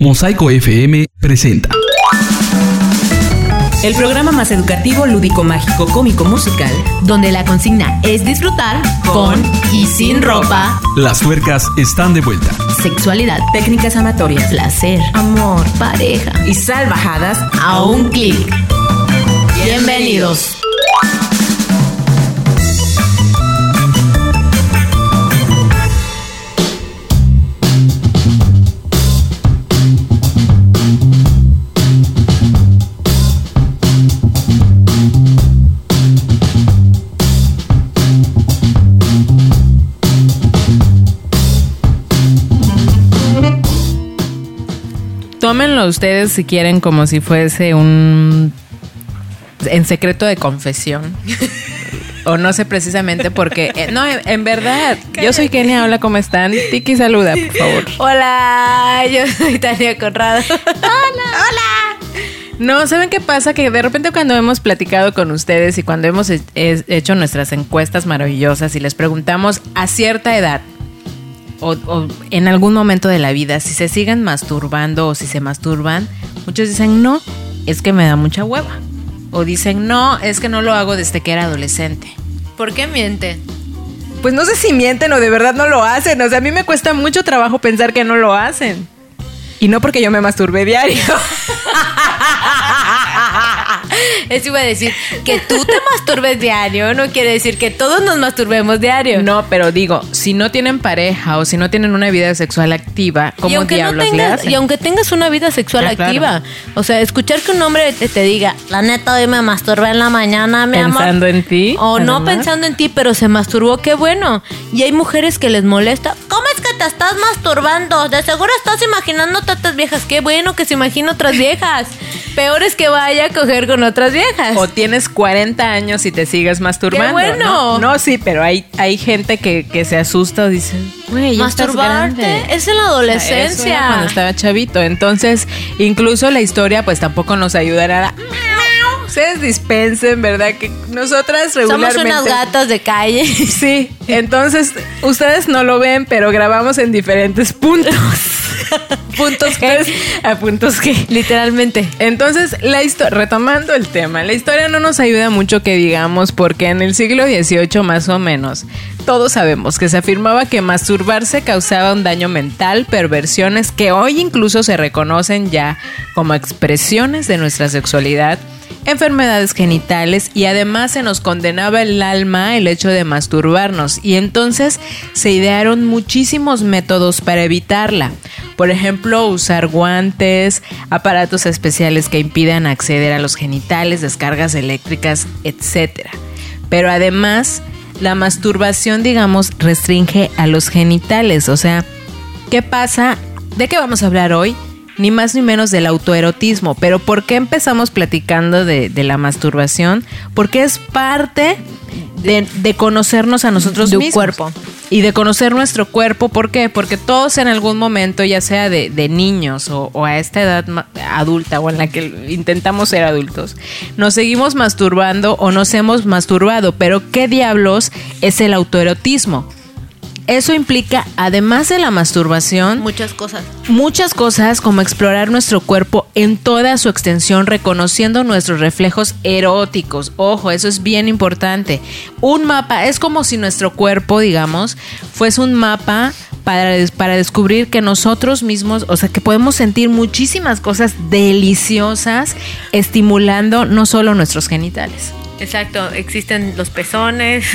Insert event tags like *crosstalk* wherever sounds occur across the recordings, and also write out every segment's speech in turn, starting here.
Mosaico FM presenta. El programa más educativo, lúdico, mágico, cómico, musical, donde la consigna es disfrutar con y sin ropa. Las tuercas están de vuelta. Sexualidad, técnicas amatorias, placer, amor, pareja y salvajadas a un clic. Bienvenidos. Tómenlo ustedes si quieren como si fuese un en secreto de confesión. *laughs* o no sé precisamente porque eh, no en, verdad yo soy Kenia hola cómo están Tiki saluda por favor. *laughs* Hola yo soy Tania Conrado. *laughs* Hola. Hola. No saben qué pasa que de repente cuando hemos platicado con ustedes y cuando hemos hecho nuestras encuestas maravillosas y les preguntamos a cierta edad o, en algún momento de la vida, si se siguen masturbando o si se masturban, muchos dicen no, es que me da mucha hueva. O dicen no, es que no lo hago desde que era adolescente. ¿Por qué mienten? Pues no sé si mienten o de verdad no lo hacen. O sea, a mí me cuesta mucho trabajo pensar que no lo hacen. Y no porque yo me masturbe diario. *laughs* *laughs* Eso iba a decir que tú te masturbes diario, no quiere decir que todos nos masturbemos diario. No, pero digo, si no tienen pareja o si no tienen una vida sexual activa, ¿cómo diablos no tengas, Y aunque tengas una vida sexual ah, activa, o sea, escuchar que un hombre te, diga, la neta hoy me masturbé en la mañana, mi amor. Pensando en ti. O no pensando en ti, pero se masturbó, qué bueno. Y hay mujeres que les molesta. ¿Cómo es que te estás masturbando? De seguro estás imaginando otras viejas. Qué bueno que se imagina otras viejas. *laughs* Peor es que vaya a coger con otras viejas. O tienes 40 años y te sigues masturbando. ¡Qué bueno! No, sí, pero hay, hay gente que, se asusta o dice, güey, Masturbarte es en la adolescencia. cuando estaba chavito. Entonces, incluso la historia, pues tampoco nos ayudará. Ustedes dispensen, ¿verdad? Que nosotras regularmente... Somos unas gatas de calle. *laughs* Sí, entonces ustedes no lo ven, pero grabamos en diferentes puntos. *laughs* puntos G a puntos G. Literalmente. Entonces, la historia, retomando el tema, la historia no nos ayuda mucho que digamos, porque en el siglo XVIII más o menos, todos sabemos que se afirmaba que masturbarse causaba un daño mental, perversiones que hoy incluso se reconocen ya como expresiones de nuestra sexualidad enfermedades genitales y además se nos condenaba el alma el hecho de masturbarnos y entonces se idearon muchísimos métodos para evitarla. Por ejemplo, usar guantes, aparatos especiales que impidan acceder a los genitales, descargas eléctricas, etc. Pero además, la masturbación, digamos, restringe a los genitales. O sea, ¿qué pasa? ¿De qué vamos a hablar hoy? Ni más ni menos del autoerotismo. Pero ¿por qué empezamos platicando de, la masturbación? Porque es parte de, conocernos a nosotros mismos. cuerpo. Y de conocer nuestro cuerpo. ¿Por qué? Porque todos en algún momento, ya sea de, niños o, o, a esta edad adulta o en la que intentamos ser adultos, nos seguimos masturbando o nos hemos masturbado. Pero ¿qué diablos es el autoerotismo? Eso implica, además de la masturbación, muchas cosas. Muchas cosas como explorar nuestro cuerpo en toda su extensión, reconociendo nuestros reflejos eróticos. Ojo, eso es bien importante. Un mapa es como si nuestro cuerpo, digamos, fuese un mapa para, para descubrir que nosotros mismos, o sea, que podemos sentir muchísimas cosas deliciosas estimulando no solo nuestros genitales. Exacto, existen los pezones,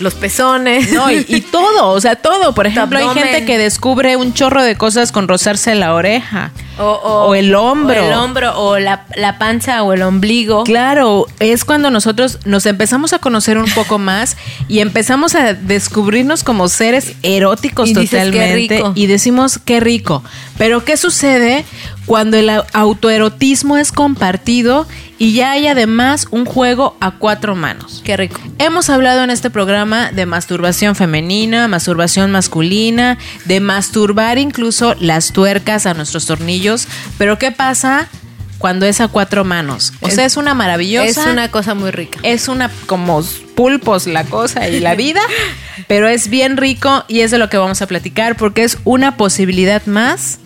los pezones. No, y, todo, o sea, todo. Por ejemplo, hay gente que descubre un chorro de cosas con rozarse la oreja. O, el hombro. O el hombro, o la, panza, o el ombligo. Claro, es cuando nosotros nos empezamos a conocer un poco más y empezamos a descubrirnos como seres eróticos totalmente. Y decimos, qué rico. Pero, ¿qué sucede cuando el autoerotismo es compartido y ya hay además un juego a cuatro manos. Qué rico. Hemos hablado en este programa de masturbación femenina, masturbación masculina, de masturbar incluso las tuercas a nuestros tornillos, pero ¿qué pasa? Cuando es a cuatro manos. O sea, es una maravillosa. Es una cosa muy rica. Es una como pulpos la cosa y la vida, *laughs* pero es bien rico y es de lo que vamos a platicar porque es una posibilidad más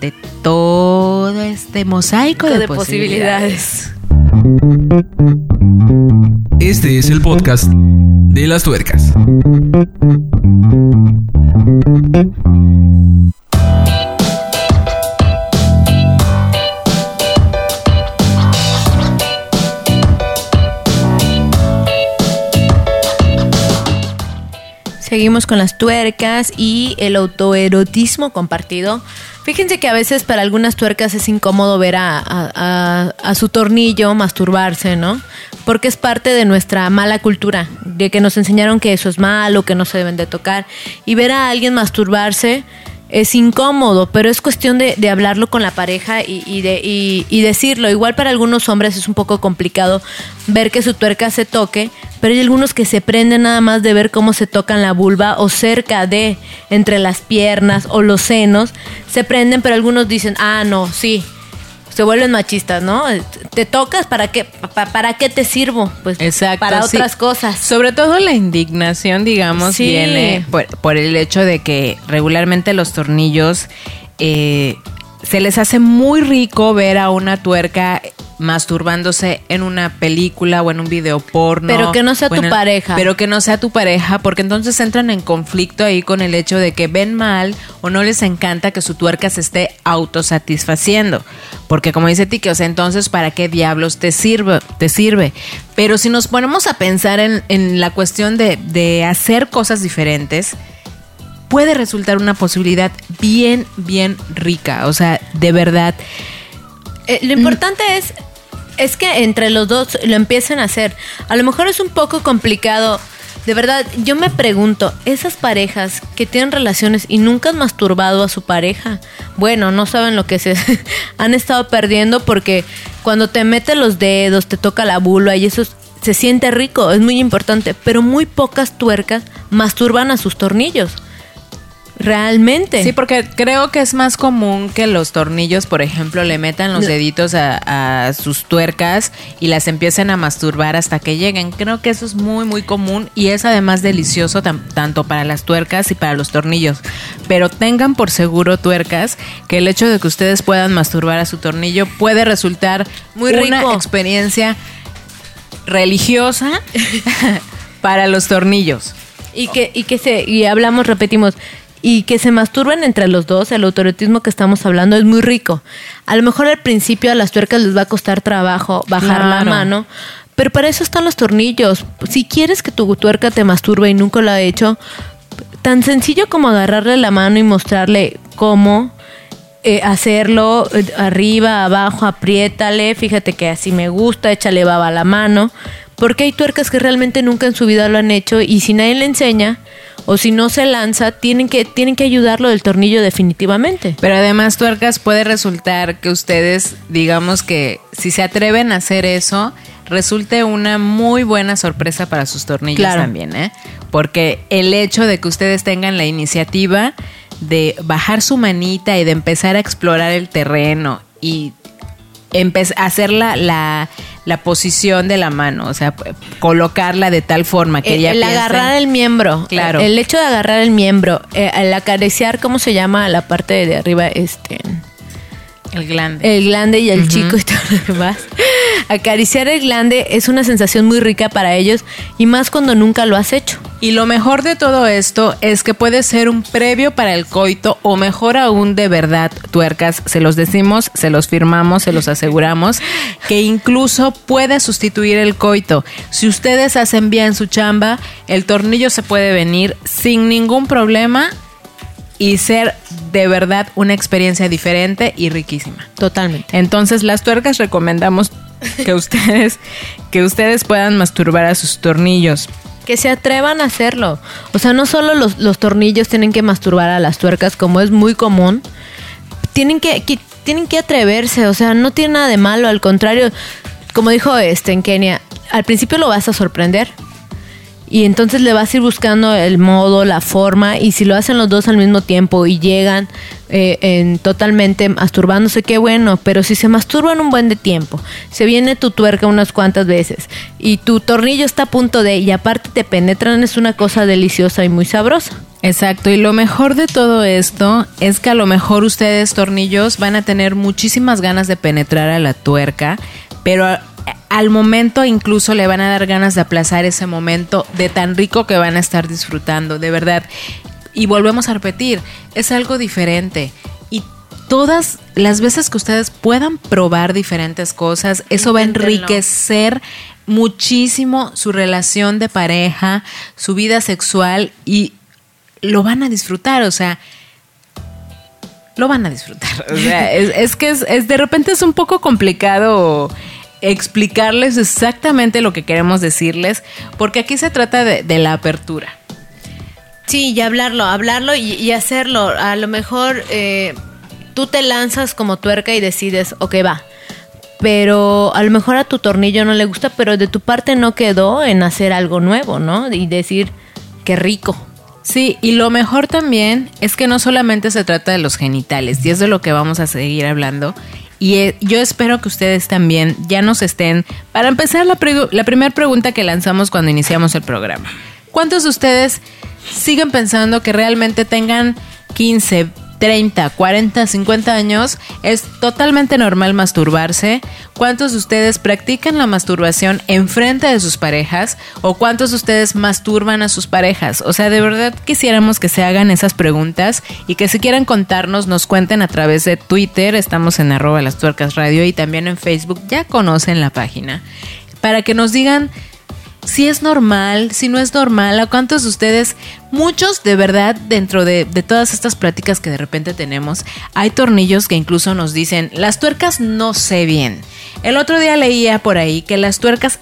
de todo este mosaico de, De posibilidades. Este es el podcast de las tuercas. Seguimos con las tuercas y el autoerotismo compartido. Fíjense que a veces para algunas tuercas es incómodo ver a, su tornillo masturbarse, ¿no? Porque es parte de nuestra mala cultura, de que nos enseñaron que eso es malo, que no se deben de tocar. Y ver a alguien masturbarse es incómodo, pero es cuestión de, de hablarlo con la pareja y, y de, y- y decirlo. Igual para algunos hombres es un poco complicado ver que su tuerca se toque, pero hay algunos que se prenden nada más de ver cómo se tocan la vulva o cerca de, entre las piernas o los senos, se prenden, pero algunos dicen, ah, no, sí. Se vuelven machistas, ¿no? Te tocas, ¿para qué, pa- para qué te sirvo? Pues Exacto. para sí. otras cosas. Sobre todo la indignación, digamos, Sí. viene por, por el hecho de que regularmente los tornillos eh, se les hace muy rico ver a una tuerca masturbándose en una película o en un video porno. Pero que no sea tu pareja. Pero que no sea tu pareja, porque entonces entran en conflicto ahí con el hecho de que ven mal o no les encanta que su tuerca se esté autosatisfaciendo. Porque como dice Tiki, o sea, entonces ¿para qué diablos te sirve? Te sirve. Pero si nos ponemos a pensar en, en la cuestión de, de hacer cosas diferentes, puede resultar una posibilidad bien, bien rica. O sea, de verdad. Eh, lo importante es, es que entre los dos lo empiecen a hacer. A lo mejor es un poco complicado. De verdad, yo me pregunto, esas parejas que tienen relaciones y nunca han masturbado a su pareja, bueno, no saben lo que se *laughs* han estado perdiendo porque cuando te mete los dedos, te toca la vulva y eso es- se siente rico, es muy importante, pero muy pocas tuercas masturban a sus tornillos. Realmente. Sí, porque creo que es más común que los tornillos, por ejemplo, le metan los No. deditos a, a sus tuercas y las empiecen a masturbar hasta que lleguen. Creo que eso es muy, muy común y es además delicioso tanto para las tuercas y para los tornillos. Pero tengan por seguro, tuercas, que el hecho de que ustedes puedan masturbar a su tornillo puede resultar Muy una rico. experiencia religiosa *laughs* para los tornillos. Y que, y que se, y hablamos, repetimos, y que se masturben entre los dos, el autorotismo que estamos hablando es muy rico. A lo mejor al principio a las tuercas les va a costar trabajo bajar la mano, pero para eso están los tornillos. Si quieres que tu tuerca te masturbe y nunca lo ha hecho, tan sencillo como agarrarle la mano y mostrarle cómo eh, hacerlo eh, arriba, abajo, apriétale, fíjate que así me gusta, échale baba a la mano, porque hay tuercas que realmente nunca en su vida lo han hecho y si nadie le enseña o si no se lanza, tienen que, tienen que ayudarlo del tornillo definitivamente. Pero además, tuercas, puede resultar que ustedes, digamos que si se atreven a hacer eso, resulte una muy buena sorpresa para sus tornillos Claro. también, ¿eh? Porque el hecho de que ustedes tengan la iniciativa de bajar su manita y de empezar a explorar el terreno y hacer la, la, la posición de la mano, o sea, colocarla de tal forma que el, ella el piense- agarrar el miembro, Claro. el hecho de agarrar el miembro, eh, el acariciar, ¿cómo se llama la parte de arriba? Este, el glande. el glande y el chico y todo lo demás. Acariciar el glande es una sensación muy rica para ellos y más cuando nunca lo has hecho. Y lo mejor de todo esto es que puede ser un previo para el coito o mejor aún de verdad, tuercas, se los decimos, se los firmamos, se los aseguramos, que incluso puede sustituir el coito. Si ustedes hacen bien su chamba, el tornillo se puede venir sin ningún problema y ser de verdad una experiencia diferente y riquísima. Totalmente. Entonces, las tuercas recomendamos que ustedes que ustedes puedan masturbar a sus tornillos. Que se atrevan a hacerlo. O sea, no solo los, los tornillos tienen que masturbar a las tuercas, como es muy común. Tienen que, que- tienen que atreverse. O sea, no tiene nada de malo. Al contrario, como dijo este en Kenia, al principio lo vas a sorprender. Y entonces le vas a ir buscando el modo, la forma, y si lo hacen los dos al mismo tiempo y llegan eh, en totalmente masturbándose, qué bueno, pero si se masturban un buen de tiempo, se viene tu tuerca unas cuantas veces y tu tornillo está a punto de, y aparte te penetran, es una cosa deliciosa y muy sabrosa. Exacto, y lo mejor de todo esto es que a lo mejor ustedes tornillos van a tener muchísimas ganas de penetrar a la tuerca, pero al momento incluso le van a dar ganas de aplazar ese momento de tan rico que van a estar disfrutando, de verdad. Y volvemos a repetir, es algo diferente. Y todas las veces que ustedes puedan probar diferentes cosas, eso va a enriquecer muchísimo su relación de pareja, su vida sexual y lo van a disfrutar, o sea, lo van a disfrutar. O sea, es, *laughs* es que es, es- de repente es un poco complicado explicarles exactamente lo que queremos decirles, porque aquí se trata de, de la apertura. Sí, y hablarlo, hablarlo y, y hacerlo. A lo mejor eh, tú te lanzas como tuerca y decides, ok, va. Pero a lo mejor a tu tornillo no le gusta, pero de tu parte no quedó en hacer algo nuevo, ¿no? Y decir, qué rico. Sí, y lo mejor también es que no solamente se trata de los genitales, y es de lo que vamos a seguir hablando. Y eh, yo espero que ustedes también ya nos estén. Para empezar, la, la primera pregunta que lanzamos cuando iniciamos el programa: ¿Cuántos de ustedes siguen pensando que realmente tengan 15, 30, 40, 50 años? Es totalmente normal masturbarse. ¿Cuántos de ustedes practican la masturbación enfrente de sus parejas? ¿O cuántos de ustedes masturban a sus parejas? O sea, de verdad quisiéramos que se hagan esas preguntas y que si quieren contarnos, nos cuenten a través de Twitter. Estamos en arroba las tuercas radio y también en Facebook. Ya conocen la página. Para que nos digan si es normal, si no es normal, a cuántos de ustedes, muchos de verdad, dentro de, de todas estas pláticas que de repente tenemos, hay tornillos que incluso nos dicen, las tuercas no sé bien. El otro día leía por ahí que las tuercas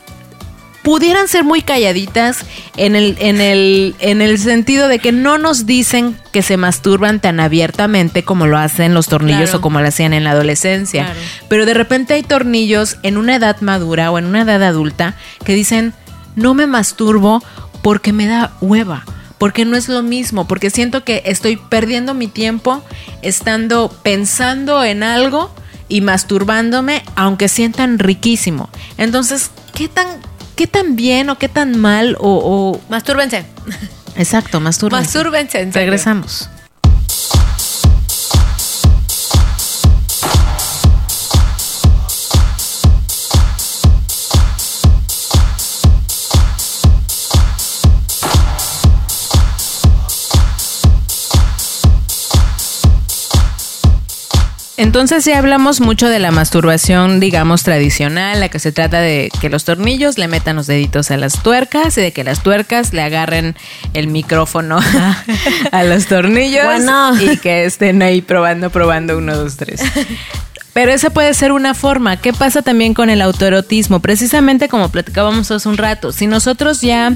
pudieran ser muy calladitas en el, en el, en el sentido de que no nos dicen que se masturban tan abiertamente como lo hacen los tornillos Claro. o como lo hacían en la adolescencia. Claro. Pero de repente hay tornillos en una edad madura o en una edad adulta que dicen, no me masturbo porque me da hueva. Porque no es lo mismo, porque siento que estoy perdiendo mi tiempo estando pensando en algo y masturbándome, aunque sientan riquísimo. Entonces, ¿qué tan, qué tan bien o qué tan mal o... o- Mastúrbense. Exacto, mastúrbense. Mastúrbense. Regresamos. Entonces ya hablamos mucho de la masturbación, digamos, tradicional, la que se trata de que los tornillos le metan los deditos a las tuercas y de que las tuercas le agarren el micrófono a, *laughs* a los tornillos Bueno. y que estén ahí probando, probando, uno, dos, tres. Pero esa puede ser una forma. ¿Qué pasa también con el autoerotismo? Precisamente como platicábamos hace un rato, si nosotros ya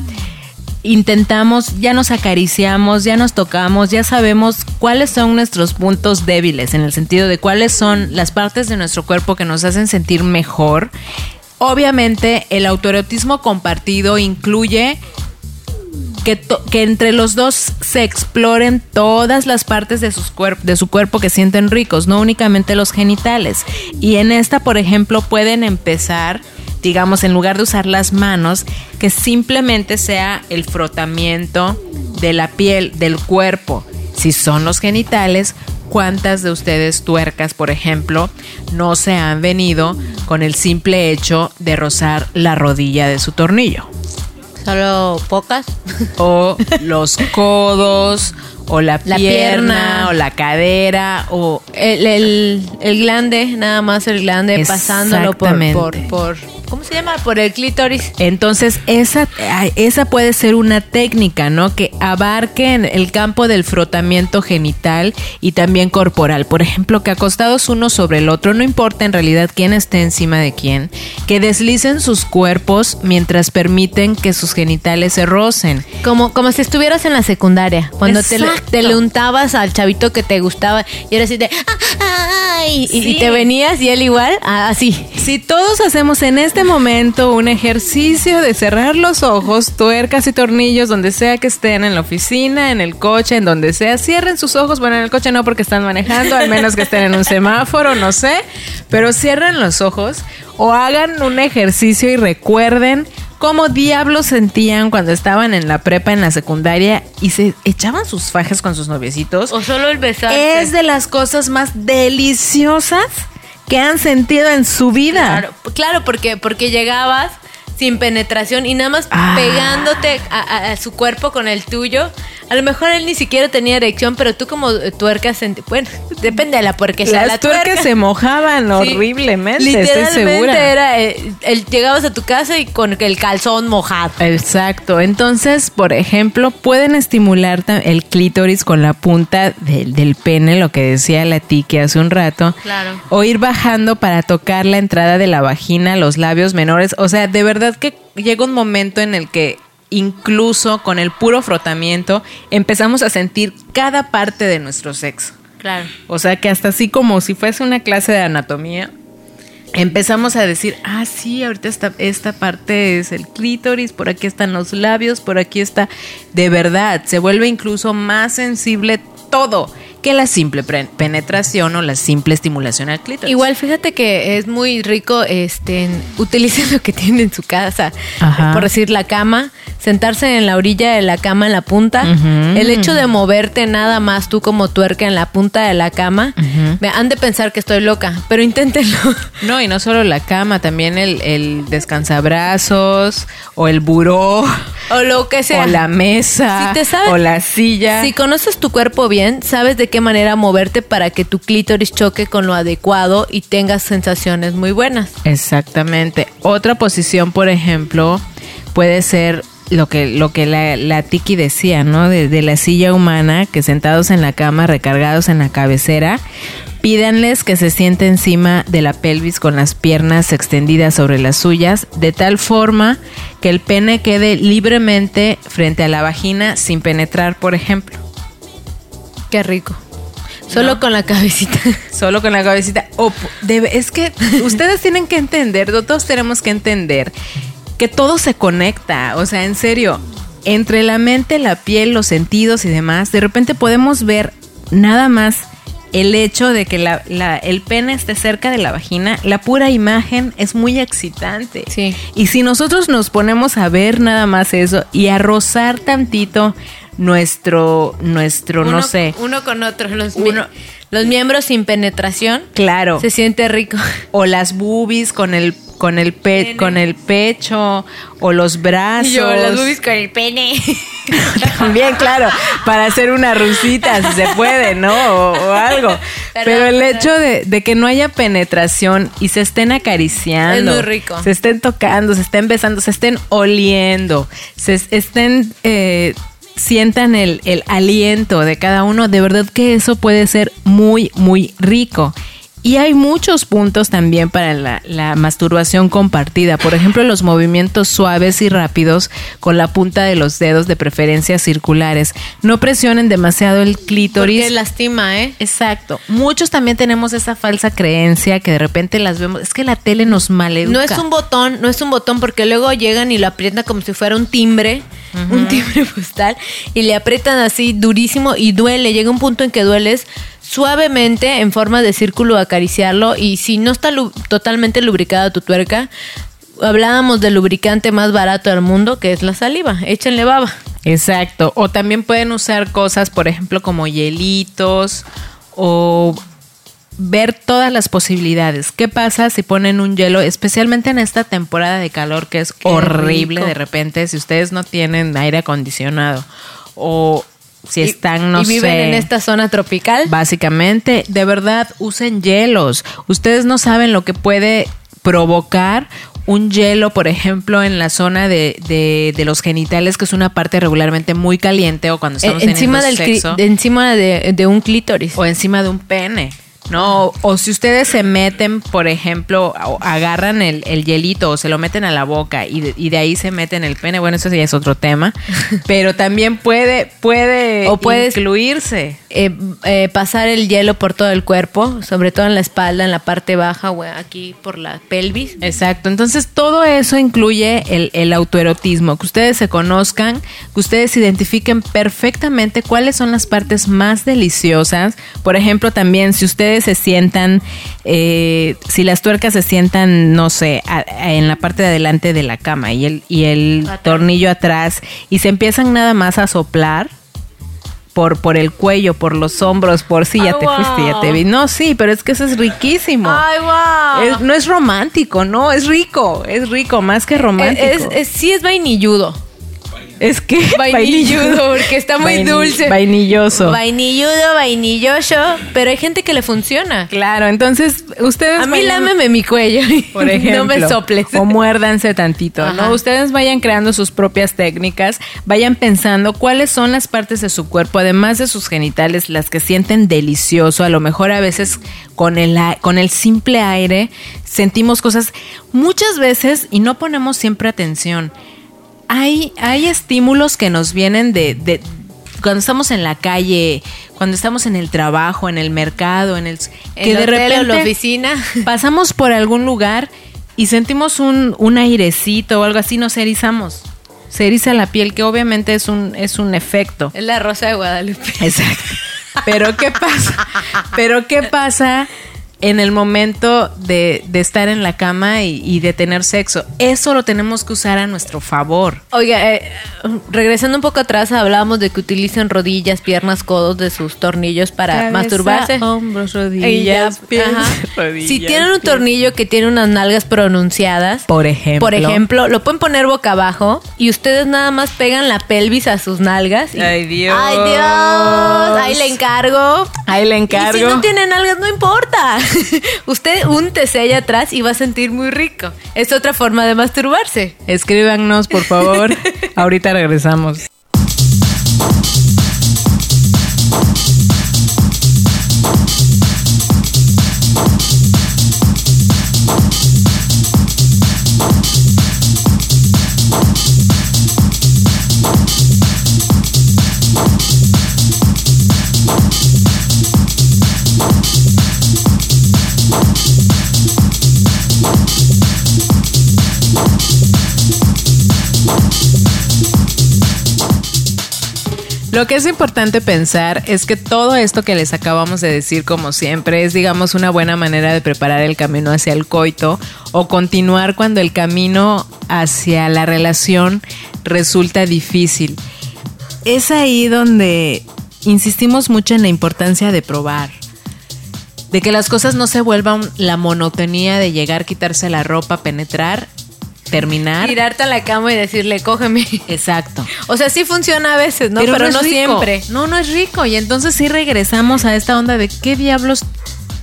intentamos, ya nos acariciamos, ya nos tocamos, ya sabemos cuáles son nuestros puntos débiles, en el sentido de cuáles son las partes de nuestro cuerpo que nos hacen sentir mejor. Obviamente el autoerotismo compartido incluye que, entre los dos se exploren todas las partes de, de su cuerpo que sienten ricos, no únicamente los genitales. Y en esta, por ejemplo, pueden empezar, digamos, en lugar de usar las manos, que simplemente sea el frotamiento de la piel, del cuerpo. Si son los genitales, ¿cuántas de ustedes tuercas, por ejemplo, no se han venido con el simple hecho de rozar la rodilla de su tornillo? Solo pocas. o los codos o la, La pierna, pierna. o la cadera o El, el, el glande, nada más el glande pasándolo por, por, por. ¿Cómo se llama? Por el clítoris. entonces esa esa puede ser una técnica, ¿no? Que abarque en el campo del frotamiento genital y también corporal. Por ejemplo, que acostados uno sobre el otro, no importa en realidad quién esté encima de quién, que deslicen sus cuerpos mientras permiten que sus genitales se rocen. Como, como si estuvieras en la secundaria, cuando Exacto. Te le untabas al chavito que te gustaba y era así de... "Ah, ay", y, y Sí. te venías y él igual, ah, así. Si todos hacemos en este este momento un ejercicio de cerrar los ojos, tuercas y tornillos donde sea que estén, en la oficina, en el coche, en donde sea. Cierren sus ojos, bueno, en el coche no porque están manejando, al menos que estén en un semáforo, no sé, pero cierren los ojos o hagan un ejercicio y recuerden cómo diablos sentían cuando estaban en la prepa, en la secundaria y se echaban sus fajas con sus noviecitos. O solo el besarse. Es de las cosas más deliciosas que han sentido en su vida. Claro, claro, porque, porque llegabas sin penetración y nada más Ah. pegándote a, a- a su cuerpo con el tuyo. A lo mejor él ni siquiera tenía erección, pero tú como tuerca senti- Bueno, depende de la puerca. Las tuercas se mojaban Sí. horriblemente, Literalmente estoy segura. era, eh, el- llegabas a tu casa y con el calzón mojado. Exacto. Entonces, por ejemplo, pueden estimular el clítoris con la punta del- del pene, lo que decía la Tiki hace un rato. Claro. O ir bajando para tocar la entrada de la vagina, los labios menores. O sea, de verdad que llega un momento en el que incluso con el puro frotamiento empezamos a sentir cada parte de nuestro sexo. Claro. O sea que hasta así como si fuese una clase de anatomía, empezamos a decir, ah, sí, ahorita esta, esta parte es el clítoris, por aquí están los labios, por aquí está. De verdad, se vuelve incluso más sensible todo que la simple penetración o la simple estimulación al clítoris. Igual fíjate que es muy rico este en- utilicen lo que tienen en su casa. Ajá. Por decir la cama, sentarse en la orilla de la cama en la punta. El hecho de moverte nada más tú como tuerca en la punta de la cama. me han de pensar que estoy loca, pero inténtenlo. *laughs* No, y no solo la cama, también el, el descansabrazos o el buró o lo que sea. o la mesa Si te sabes- o la silla. Si conoces tu cuerpo bien, sabes de qué manera moverte para que tu clítoris choque con lo adecuado y tengas sensaciones muy buenas. Exactamente. Otra posición, por ejemplo, puede ser lo que, lo que la, Tiki decía, ¿no? De, de la silla humana, que sentados en la cama, recargados en la cabecera, pídanles que se siente encima de la pelvis con las piernas extendidas sobre las suyas, de tal forma que el pene quede libremente frente a la vagina sin penetrar, por ejemplo. Qué rico. Solo con la cabecita. *laughs* Solo con la cabecita. O p- debe- es que ustedes tienen que entender, todos tenemos que entender que todo se conecta. O sea, en serio, entre la mente, la piel, los sentidos y demás, de repente podemos ver nada más el hecho de que la- la- el pene esté cerca de la vagina, la pura imagen es muy excitante. Sí. Y si nosotros nos ponemos a ver nada más eso y a rozar tantito nuestro, nuestro, no sé, Uno con otro. Los, Uno- los miembros sin penetración. claro. Se siente rico. *laughs* o las boobies con el con el pe- Pene. con el pecho o los brazos con el pene. *laughs* también claro para hacer una rusita si se puede no o, o algo Perdón, pero el perdón. hecho de, de que no haya penetración y se estén acariciando Es muy rico. se estén tocando se estén besando se estén oliendo se es- estén eh, sientan el, el aliento de cada uno de verdad que eso puede ser muy muy rico y hay muchos puntos también para la, la masturbación compartida. Por ejemplo, los movimientos suaves y rápidos con la punta de los dedos, de preferencia circulares. No presionen demasiado el clítoris. Porque lastima, ¿eh? Exacto. Muchos también tenemos esa falsa creencia que de repente las vemos. Es que la tele nos maleduca. No es un botón, no es un botón porque luego llegan y lo aprietan como si fuera un timbre, un timbre *laughs* postal, y le aprietan así durísimo y duele. Llega un punto en que dueles suavemente en forma de círculo acariciarlo y si no está lu- totalmente lubricada tu tuerca, hablábamos del lubricante más barato del mundo que es la saliva. Échenle baba. Exacto. O también pueden usar cosas, por ejemplo, como hielitos o ver todas las posibilidades. ¿Qué pasa si ponen un hielo, especialmente en esta temporada de calor que es Qué horrible rico. de repente, si ustedes no tienen aire acondicionado o si están, no y viven sé, en esta zona tropical. Básicamente, de verdad, usen hielos. Ustedes no saben lo que puede provocar un hielo, por ejemplo, en la zona de, de- de los genitales, que es una parte regularmente muy caliente, o cuando estamos Eh, encima, del sexo, encima de, de un clítoris. o encima de un pene. No, o si ustedes se meten, por ejemplo, o agarran el, el hielito o se lo meten a la boca y de, y de ahí se meten el pene, bueno, eso ya es otro tema, *laughs* pero también puede, puede O puedes- incluirse. Eh, eh, pasar el hielo por todo el cuerpo, sobre todo en la espalda, en la parte baja o aquí por la pelvis. Exacto, entonces todo eso incluye el, el autoerotismo, que ustedes se conozcan, que ustedes identifiquen perfectamente cuáles son las partes más deliciosas. Por ejemplo, también si ustedes se sientan, eh, si las tuercas se sientan, no sé, a- a- en la parte de adelante de la cama y el, y el Atrás. tornillo atrás y se empiezan nada más a soplar. Por, por el cuello, por los hombros, por sí, ya Ay, te fuiste, ya te vi. No, sí, pero es que eso es riquísimo. ¡Ay, wow! Es- no es romántico, no, es rico, es rico, más que romántico. Es, es- sí es vainilludo. Es que *laughs* Vainilludo, porque está muy Vaini- dulce. Vainilloso. Vainilludo, vainilloso, pero hay gente que le funciona. claro, entonces ustedes A mí vayan- lámeme mi cuello. por ejemplo, *laughs* no me soples. o muérdanse tantito, Ajá. ¿no? Ustedes vayan creando sus propias técnicas, vayan pensando cuáles son las partes de su cuerpo, además de sus genitales, las que sienten delicioso, a lo mejor a veces con el con el simple aire sentimos cosas muchas veces y no ponemos siempre atención. Hay, hay estímulos que nos vienen de, de- cuando estamos en la calle, cuando estamos en el trabajo, en el mercado, en el En el hotel o la oficina. *laughs* pasamos por algún lugar y sentimos un, un airecito o algo así, nos erizamos. Se eriza la piel, que obviamente es un, es un efecto. Es la rosa de Guadalupe. Exacto. Pero ¿qué pasa? *laughs* Pero ¿qué pasa en el momento de, de estar en la cama y, y de tener sexo? Eso lo tenemos que usar a nuestro favor. Oiga, eh, regresando un poco atrás, hablábamos de que utilizan rodillas, piernas, codos de sus tornillos para Cabeza, masturbarse. hombros, Y rodillas, ajá. *laughs* rodillas, Si tienen un tornillo que tiene unas nalgas pronunciadas, Por ejemplo. por ejemplo, lo pueden poner boca abajo y ustedes nada más pegan la pelvis a sus nalgas. y- Ay, Dios. ¡Ay, Dios! Ahí le encargo. Ahí le Y encargo. si no tiene nalgas, no importa. *laughs* Usted úntese allá atrás y va a sentir muy rico. Es otra forma de masturbarse. Escríbanos, por favor. *laughs* Ahorita regresamos. Lo que es importante pensar es que todo esto que les acabamos de decir, como siempre, es, digamos, una buena manera de preparar el camino hacia el coito o continuar cuando el camino hacia la relación resulta difícil. Es ahí donde insistimos mucho en la importancia de probar. De que las cosas no se vuelvan la monotonía de llegar, quitarse la ropa, penetrar, terminar. Tirarte a la cama y decirle, cógeme. Exacto. O sea, sí funciona a veces, ¿no? Pero, no, es siempre. No, no es rico. Y entonces sí regresamos a esta onda de qué diablos,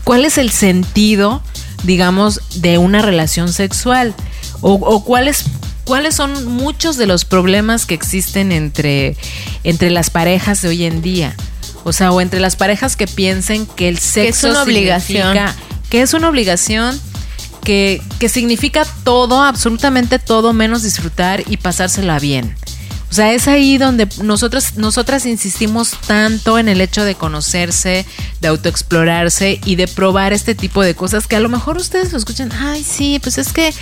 cuál es el sentido, digamos, de una relación sexual. O, o cuáles, cuáles son muchos de los problemas que existen entre, entre las parejas de hoy en día. O sea, o entre las parejas que piensen que el sexo una obligación. que es una obligación, que, que significa todo, absolutamente todo, menos disfrutar y pasársela bien. O sea, es ahí donde nosotros, nosotras insistimos tanto en el hecho de conocerse, de autoexplorarse y de probar este tipo de cosas que a lo mejor ustedes lo escuchan, ay, sí, pues es que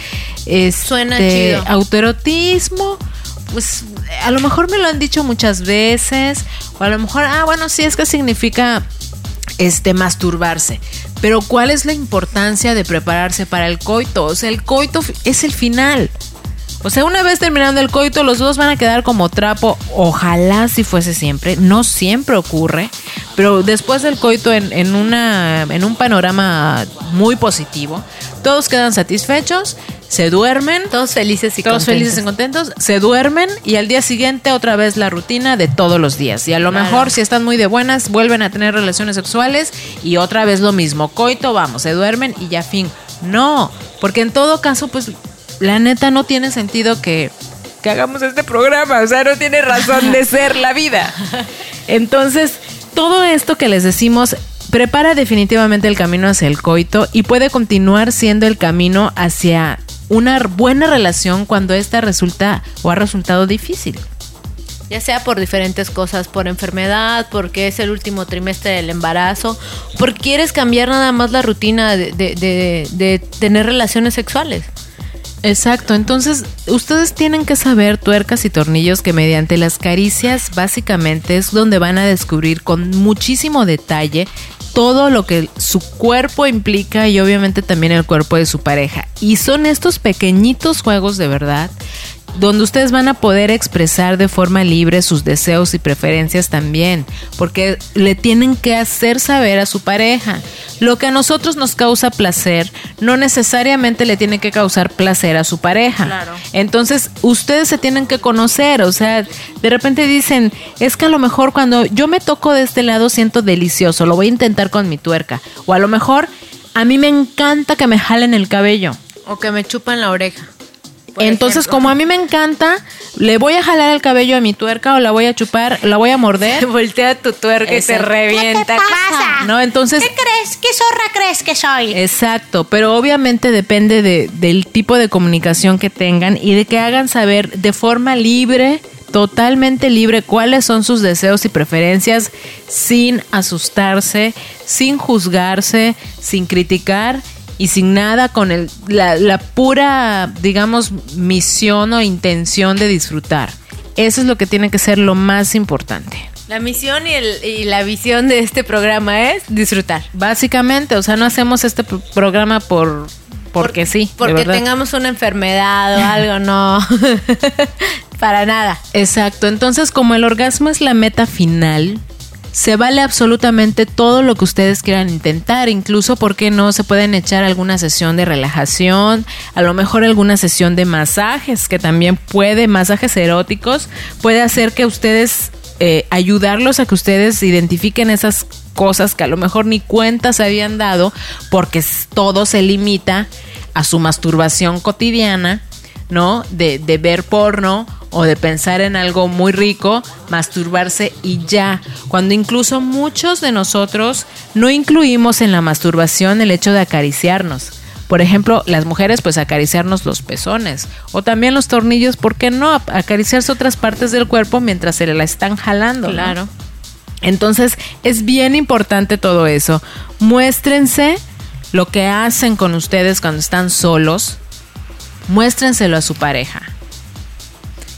este, Suena chido. autoerotismo, pues a lo mejor me lo han dicho muchas veces, o a lo mejor, ah, bueno, sí, es que significa este masturbarse. Pero ¿cuál es la importancia de prepararse para el coito? O sea, el coito es el final. O sea, una vez terminando el coito, los dos van a quedar como trapo. Ojalá si fuese siempre. No siempre ocurre. Pero después del coito, en, en un panorama muy positivo, todos quedan satisfechos, se duermen. Todos felices y Todos contentos. felices y contentos, se duermen y al día siguiente otra vez la rutina de todos los días. Y a lo Claro. mejor si están muy de buenas, vuelven a tener relaciones sexuales y otra vez lo mismo, coito, vamos, se duermen y ya fin. No, porque en todo caso, pues la neta no tiene sentido que, que hagamos este programa, o sea, no tiene razón de *laughs* ser la vida. Entonces, todo esto que les decimos prepara definitivamente el camino hacia el coito y puede continuar siendo el camino hacia una buena relación cuando esta resulta o ha resultado difícil. Ya sea por diferentes cosas, por enfermedad, porque es el último trimestre del embarazo, porque quieres cambiar nada más la rutina de, de- de- de tener relaciones sexuales. Exacto, entonces ustedes tienen que saber, tuercas y tornillos, que mediante las caricias básicamente es donde van a descubrir con muchísimo detalle todo lo que su cuerpo implica y obviamente también el cuerpo de su pareja. Y son estos pequeñitos juegos de verdad donde ustedes van a poder expresar de forma libre sus deseos y preferencias también, porque le tienen que hacer saber a su pareja. Lo que a nosotros nos causa placer no necesariamente le tiene que causar placer a su pareja. Claro. Entonces, ustedes se tienen que conocer, o sea, de repente dicen, es que a lo mejor cuando yo me toco de este lado siento delicioso, lo voy a intentar con mi tuerca. O a lo mejor a mí me encanta que me jalen el cabello. O que me chupan la oreja. Por Entonces, ejemplo. como a mí me encanta, le voy a jalar el cabello a mi tuerca o la voy a chupar, la voy a morder. *laughs* Voltea tu tuerca y te revienta. pasa? ¿No? Entonces, ¿Qué crees? ¿Qué zorra crees que soy? Exacto, pero obviamente depende de- del tipo de comunicación que tengan y de que hagan saber de forma libre, totalmente libre, cuáles son sus deseos y preferencias sin asustarse, sin juzgarse, sin criticar y sin nada con el, la, la pura, digamos, misión o intención de disfrutar. Eso es lo que tiene que ser lo más importante. La misión y, el- y la visión de este programa es disfrutar. Básicamente, o sea, no hacemos este pro- programa por porque sí, Porque tengamos una enfermedad o algo, *laughs* no. *laughs* Para nada. Exacto, entonces como el orgasmo es la meta final, se vale absolutamente todo lo que ustedes quieran intentar, incluso porque no se pueden echar alguna sesión de relajación, a lo mejor alguna sesión de masajes, que también puede, masajes eróticos, puede hacer que ustedes, eh, ayudarlos a que ustedes identifiquen esas cosas que a lo mejor ni cuenta se habían dado, porque todo se limita a su masturbación cotidiana ¿no? De, de ver porno o de pensar en algo muy rico, masturbarse y ya. Cuando incluso muchos de nosotros no incluimos en la masturbación el hecho de acariciarnos. Por ejemplo, las mujeres pues acariciarnos los pezones o también los tornillos, ¿por qué no? Acariciarse otras partes del cuerpo mientras se la están jalando. ¿no? Claro. Entonces es bien importante todo eso. Muéstrense lo que hacen con ustedes cuando están solos. Muéstrenselo a su pareja.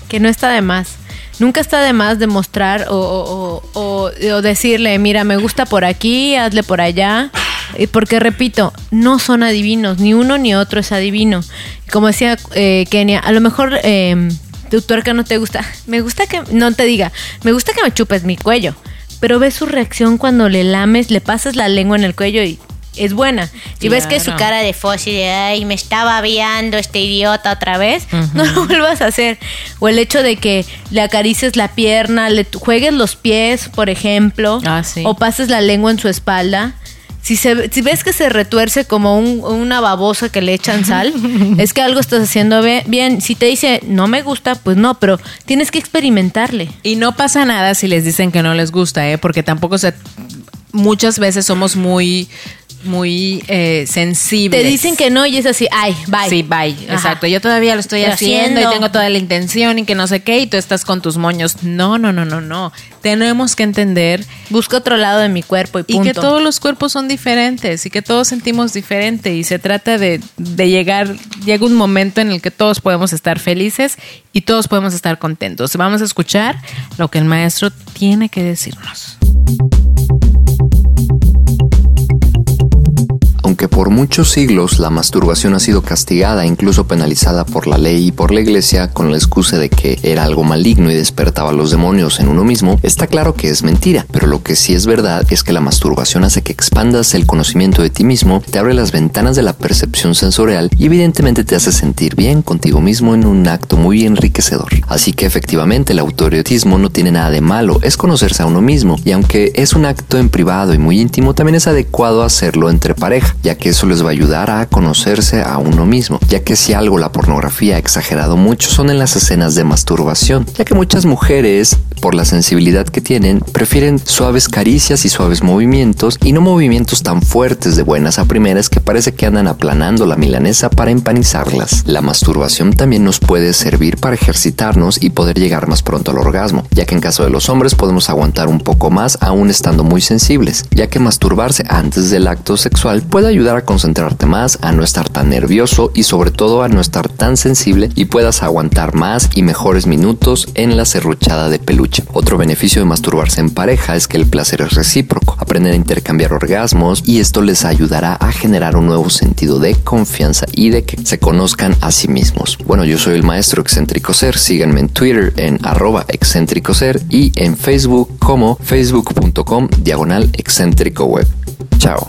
Que no está de más. Nunca está de más demostrar o, o- decirle, mira, me gusta por aquí, hazle por allá. Porque repito, no son adivinos, ni uno ni otro es adivino. Como decía eh, Kenia, a lo mejor eh, tu tuerca no te gusta. Me gusta que, no te diga, me gusta que me chupes mi cuello. Pero ves su reacción cuando le lames, le pasas la lengua en el cuello y es buena. Si ves que su cara de fósil, de, ay, me estaba viando este idiota otra vez, *laughs* no lo vuelvas a hacer. O el hecho de que le acarices la pierna, le juegues los pies, por ejemplo, Ah, sí. o pases la lengua en su espalda. Si, se, si ves que se retuerce como un- una babosa que le echan *laughs* sal, es que algo estás haciendo bien. Si te dice no me gusta, pues no, pero tienes que experimentarle. Y no pasa nada si les dicen que no les gusta, ¿eh? Porque tampoco se... Muchas veces somos muy, muy eh, sensibles. Te dicen que no y es así, ay, bye. Sí, bye. Ajá. Exacto. Yo todavía lo estoy haciendo, haciendo. y tengo toda la intención y que no sé qué, y tú estás con tus moños. No, no, no, no, no. Tenemos que entender Busca otro lado de mi cuerpo y y punto. que todos los cuerpos son diferentes y que todos sentimos diferente y se trata de, de llegar, llega un momento en el que todos podemos estar felices y todos podemos estar contentos. Vamos a escuchar lo que el maestro tiene que decirnos. Aunque por muchos siglos la masturbación ha sido castigada, incluso penalizada por la ley y por la iglesia con la excusa de que era algo maligno y despertaba a los demonios en uno mismo, está claro que es mentira. Pero lo que sí es verdad es que la masturbación hace que expandas el conocimiento de ti mismo, te abre las ventanas de la percepción sensorial y evidentemente te hace sentir bien contigo mismo en un acto muy enriquecedor. Así que efectivamente el autoerotismo no tiene nada de malo, es conocerse a uno mismo y aunque es un acto en privado y muy íntimo, también es adecuado hacerlo entre pareja. Ya que eso les va a ayudar a conocerse a uno mismo, ya que si algo la pornografía ha exagerado mucho son en las escenas de masturbación, ya que muchas mujeres, por la sensibilidad que tienen, prefieren suaves caricias y suaves movimientos y no movimientos tan fuertes de buenas a primeras que parece que andan aplanando la milanesa para empanizarlas. La masturbación también nos puede servir para ejercitarnos y poder llegar más pronto al orgasmo, ya que en caso de los hombres podemos aguantar un poco más aún estando muy sensibles, ya que masturbarse antes del acto sexual puede ayudar a concentrarte más, a no estar tan nervioso y sobre todo a no estar tan sensible y puedas aguantar más y mejores minutos en la serruchada de peluche. Otro beneficio de masturbarse en pareja es que el placer es recíproco, aprender a intercambiar orgasmos y esto les ayudará a generar un nuevo sentido de confianza y de que se conozcan a sí mismos. Bueno, yo soy el maestro excéntrico ser, síganme en Twitter en arroba excéntrico ser y en Facebook como facebook.com diagonal excéntrico web. Chao.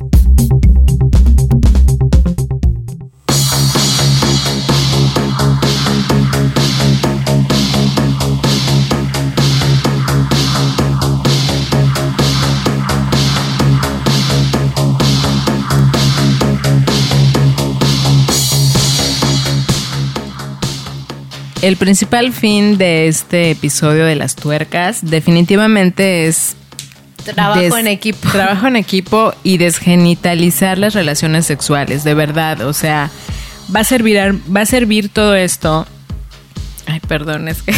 El principal fin de este episodio de las tuercas definitivamente es Trabajo des- en equipo. *laughs* Trabajo en equipo y desgenitalizar las relaciones sexuales, de verdad. O sea, va a servir, va a servir todo esto. Ay, perdón, es que.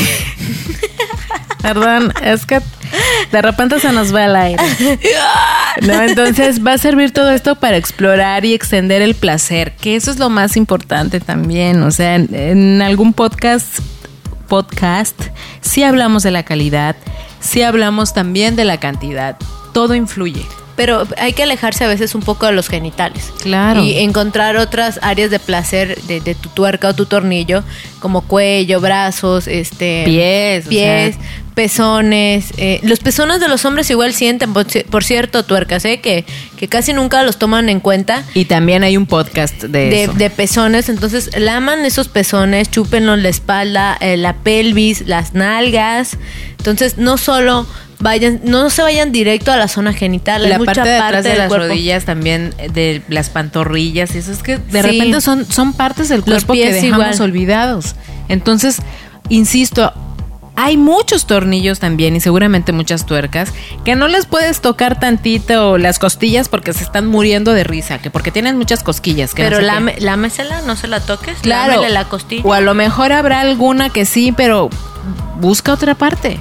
*laughs* perdón, es que de repente se nos va el aire. No, entonces va a servir todo esto para explorar y extender el placer, que eso es lo más importante también. O sea, en, en algún podcast, podcast, sí hablamos de la calidad, sí hablamos también de la cantidad. Todo influye. Pero hay que alejarse a veces un poco de los genitales. Claro. Y encontrar otras áreas de placer de, de tu tuerca o tu tornillo, como cuello, brazos, este Pies, o pies, sea. pezones. eh, los pezones de los hombres igual sienten, por cierto, tuercas, ¿eh? que, que casi nunca los toman en cuenta. Y también hay un podcast de, De, eso. de pezones, entonces laman esos pezones, chúpenlos la espalda, eh, la pelvis, las nalgas. Entonces, no solo vayan, no se vayan directo a la zona genital, hay la mucha parte de atrás de las cuerpo. rodillas también eh, de las pantorrillas y eso es que de Sí. repente son, son partes del cuerpo que dejamos igual. olvidados entonces insisto hay muchos tornillos también y seguramente muchas tuercas que no les puedes tocar tantito las costillas porque se están muriendo de risa que porque tienen muchas cosquillas que no Pero sé qué. lame, lámesela, no se la toques. Claro. Lámele la costilla. O a lo mejor habrá alguna que sí, pero busca otra parte.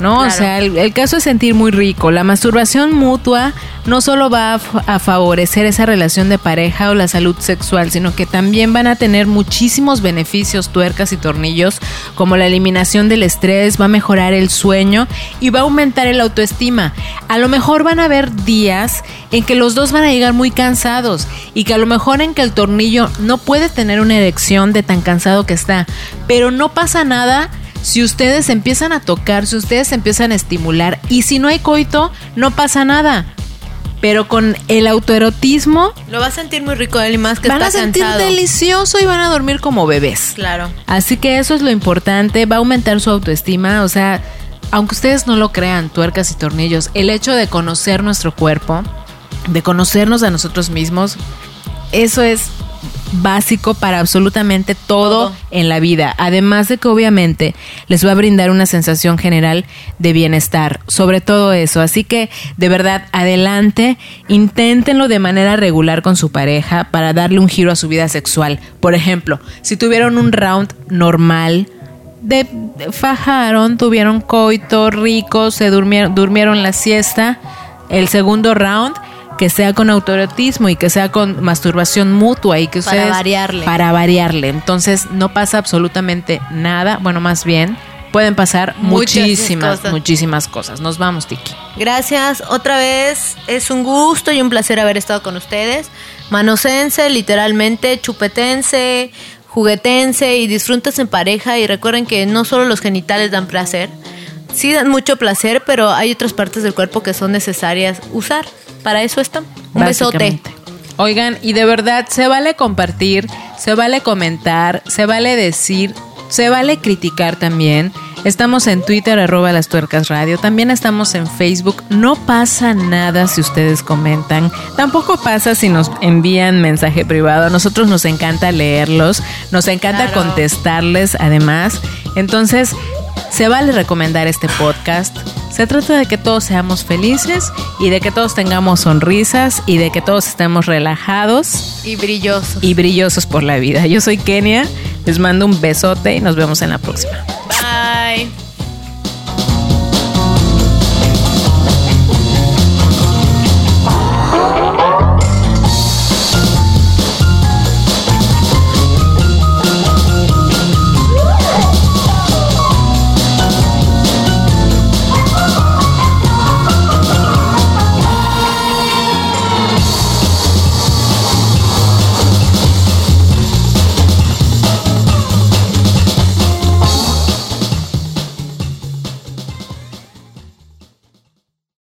¿No? Claro. O sea, el, el caso es sentir muy rico. La masturbación mutua no solo va a, a favorecer esa relación de pareja o la salud sexual, sino que también van a tener muchísimos beneficios, tuercas y tornillos, como la eliminación del estrés, va a mejorar el sueño y va a aumentar el autoestima. A lo mejor van a haber días en que los dos van a llegar muy cansados y que a lo mejor en que el tornillo no puede tener una erección de tan cansado que está, pero no pasa nada si ustedes empiezan a tocar, si ustedes empiezan a estimular y si no hay coito, no pasa nada. Pero con el autoerotismo Lo va a sentir muy rico él y más que van está a sentir cansado. delicioso y van a dormir como bebés. Claro. Así que eso es lo importante, va a aumentar su autoestima, o sea, aunque ustedes no lo crean, tuercas y tornillos, el hecho de conocer nuestro cuerpo, de conocernos a nosotros mismos, eso es básico para absolutamente todo, Todo. en la vida. Además de que obviamente les va a brindar una sensación general de bienestar, sobre todo eso. Así que de verdad, adelante, inténtenlo de manera regular con su pareja para darle un giro a su vida sexual. Por ejemplo, si tuvieron un round normal, de, de- fajaron, tuvieron coito rico, se durmieron, durmieron la siesta, el segundo round que sea con autoerotismo y que sea con masturbación mutua y que Para ustedes variarle. para variarle. Entonces no pasa absolutamente nada, bueno, más bien pueden pasar Muchas muchísimas, cosas. muchísimas cosas. Nos vamos, Tiki. Gracias otra vez. Es un gusto y un placer haber estado con ustedes. Manosense, literalmente, chupetense, juguetense y disfrútense en pareja. Y recuerden que no solo los genitales dan placer, sí dan mucho placer, pero hay otras partes del cuerpo que son necesarias usar. Para eso están. Un besote. Oigan, y de verdad, se vale compartir, se vale comentar, se vale decir, se vale criticar también. Estamos en Twitter, arroba las tuercas radio. También estamos en Facebook. No pasa nada si ustedes comentan. Tampoco pasa si nos envían mensaje privado. A nosotros nos encanta leerlos. Nos encanta Claro. contestarles además. Entonces, se vale recomendar este podcast. Se trata de que todos seamos felices y de que todos tengamos sonrisas y de que todos estemos relajados Y brilloso. y brillosos por la vida. Yo soy Kenia, les mando un besote y nos vemos en la próxima. Bye.